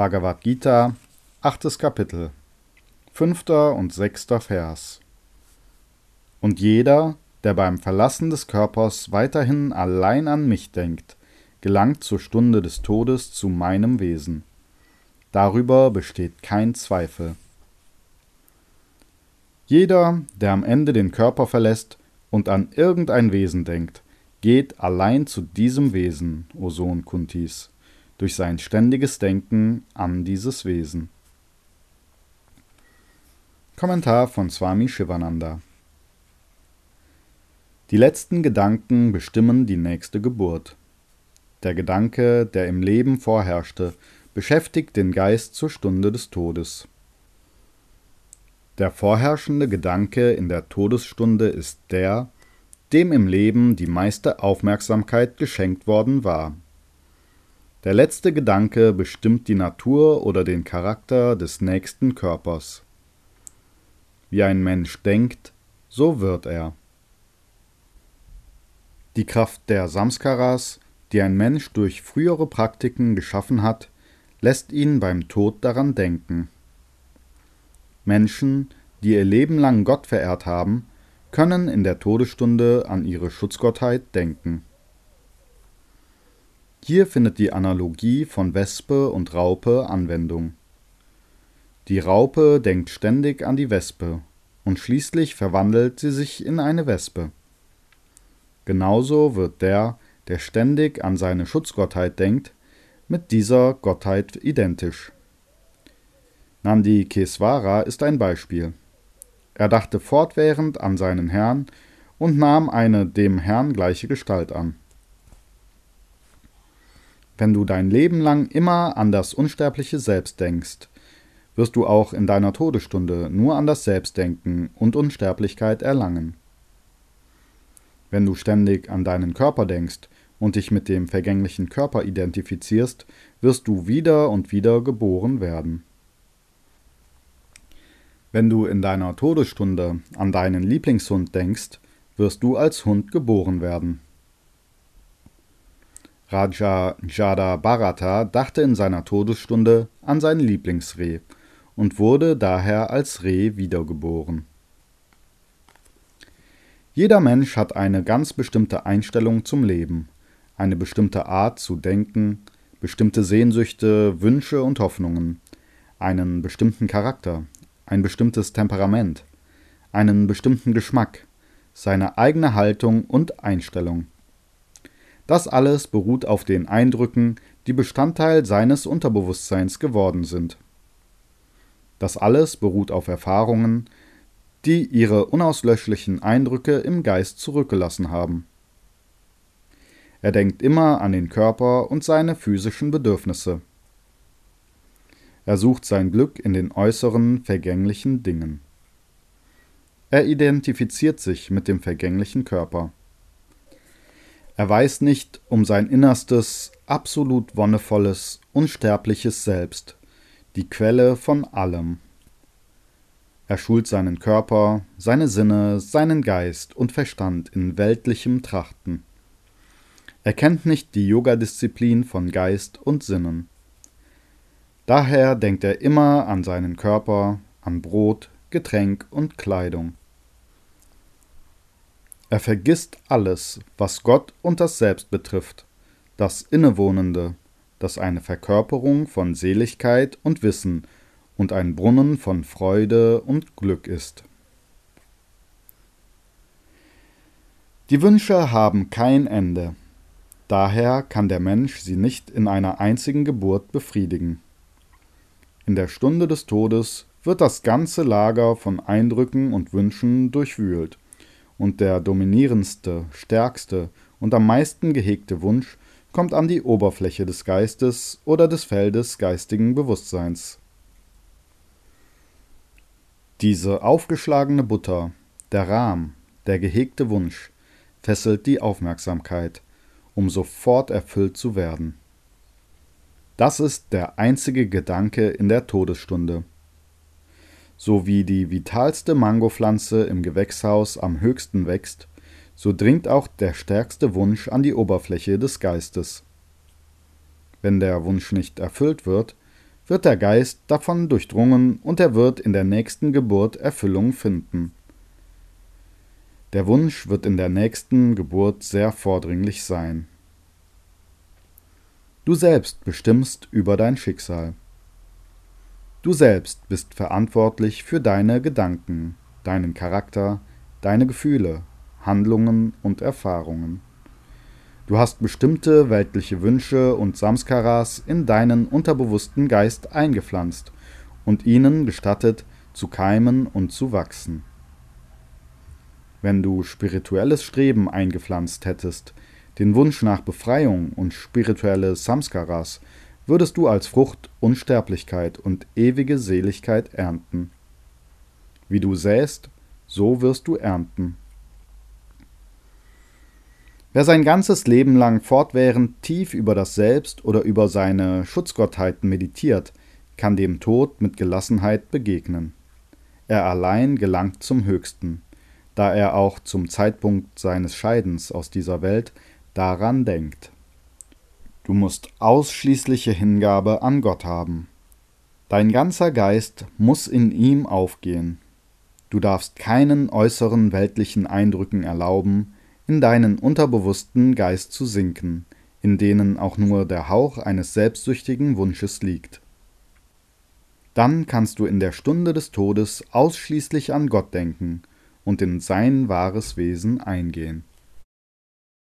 Bhagavad Gita, achtes Kapitel, fünfter und sechster Vers. Und jeder, der beim Verlassen des Körpers weiterhin allein an mich denkt, gelangt zur Stunde des Todes zu meinem Wesen. Darüber besteht kein Zweifel. Jeder, der am Ende den Körper verlässt und an irgendein Wesen denkt, geht allein zu diesem Wesen, o Sohn Kuntis durch sein ständiges Denken an dieses Wesen. Kommentar von Swami Shivananda Die letzten Gedanken bestimmen die nächste Geburt. Der Gedanke, der im Leben vorherrschte, beschäftigt den Geist zur Stunde des Todes. Der vorherrschende Gedanke in der Todesstunde ist der, dem im Leben die meiste Aufmerksamkeit geschenkt worden war. Der letzte Gedanke bestimmt die Natur oder den Charakter des nächsten Körpers. Wie ein Mensch denkt, so wird er. Die Kraft der Samskaras, die ein Mensch durch frühere Praktiken geschaffen hat, lässt ihn beim Tod daran denken. Menschen, die ihr Leben lang Gott verehrt haben, können in der Todesstunde an ihre Schutzgottheit denken. Hier findet die Analogie von Wespe und Raupe Anwendung. Die Raupe denkt ständig an die Wespe und schließlich verwandelt sie sich in eine Wespe. Genauso wird der, der ständig an seine Schutzgottheit denkt, mit dieser Gottheit identisch. Nandi Keswara ist ein Beispiel. Er dachte fortwährend an seinen Herrn und nahm eine dem Herrn gleiche Gestalt an. Wenn du dein Leben lang immer an das unsterbliche Selbst denkst, wirst du auch in deiner Todesstunde nur an das Selbst denken und Unsterblichkeit erlangen. Wenn du ständig an deinen Körper denkst und dich mit dem vergänglichen Körper identifizierst, wirst du wieder und wieder geboren werden. Wenn du in deiner Todesstunde an deinen Lieblingshund denkst, wirst du als Hund geboren werden. Raja Jada Bharata dachte in seiner Todesstunde an sein Lieblingsreh und wurde daher als Reh wiedergeboren. Jeder Mensch hat eine ganz bestimmte Einstellung zum Leben, eine bestimmte Art zu denken, bestimmte Sehnsüchte, Wünsche und Hoffnungen, einen bestimmten Charakter, ein bestimmtes Temperament, einen bestimmten Geschmack, seine eigene Haltung und Einstellung. Das alles beruht auf den Eindrücken, die Bestandteil seines Unterbewusstseins geworden sind. Das alles beruht auf Erfahrungen, die ihre unauslöschlichen Eindrücke im Geist zurückgelassen haben. Er denkt immer an den Körper und seine physischen Bedürfnisse. Er sucht sein Glück in den äußeren, vergänglichen Dingen. Er identifiziert sich mit dem vergänglichen Körper. Er weiß nicht um sein innerstes, absolut wonnevolles, unsterbliches Selbst, die Quelle von allem. Er schult seinen Körper, seine Sinne, seinen Geist und Verstand in weltlichem Trachten. Er kennt nicht die Yoga-Disziplin von Geist und Sinnen. Daher denkt er immer an seinen Körper, an Brot, Getränk und Kleidung. Er vergisst alles, was Gott und das Selbst betrifft, das Innewohnende, das eine Verkörperung von Seligkeit und Wissen und ein Brunnen von Freude und Glück ist. Die Wünsche haben kein Ende, daher kann der Mensch sie nicht in einer einzigen Geburt befriedigen. In der Stunde des Todes wird das ganze Lager von Eindrücken und Wünschen durchwühlt und der dominierendste, stärkste und am meisten gehegte Wunsch kommt an die Oberfläche des Geistes oder des Feldes geistigen Bewusstseins. Diese aufgeschlagene Butter, der Rahm, der gehegte Wunsch, fesselt die Aufmerksamkeit, um sofort erfüllt zu werden. Das ist der einzige Gedanke in der Todesstunde so wie die vitalste Mangopflanze im Gewächshaus am höchsten wächst, so dringt auch der stärkste Wunsch an die Oberfläche des Geistes. Wenn der Wunsch nicht erfüllt wird, wird der Geist davon durchdrungen und er wird in der nächsten Geburt Erfüllung finden. Der Wunsch wird in der nächsten Geburt sehr vordringlich sein. Du selbst bestimmst über dein Schicksal. Du selbst bist verantwortlich für deine Gedanken, deinen Charakter, deine Gefühle, Handlungen und Erfahrungen. Du hast bestimmte weltliche Wünsche und Samskaras in deinen unterbewussten Geist eingepflanzt und ihnen gestattet, zu keimen und zu wachsen. Wenn du spirituelles Streben eingepflanzt hättest, den Wunsch nach Befreiung und spirituelle Samskaras, würdest du als Frucht Unsterblichkeit und ewige Seligkeit ernten. Wie du säst, so wirst du ernten. Wer sein ganzes Leben lang fortwährend tief über das Selbst oder über seine Schutzgottheiten meditiert, kann dem Tod mit Gelassenheit begegnen. Er allein gelangt zum Höchsten, da er auch zum Zeitpunkt seines Scheidens aus dieser Welt daran denkt. Du musst ausschließliche Hingabe an Gott haben. Dein ganzer Geist muss in ihm aufgehen. Du darfst keinen äußeren weltlichen Eindrücken erlauben, in deinen unterbewussten Geist zu sinken, in denen auch nur der Hauch eines selbstsüchtigen Wunsches liegt. Dann kannst du in der Stunde des Todes ausschließlich an Gott denken und in sein wahres Wesen eingehen.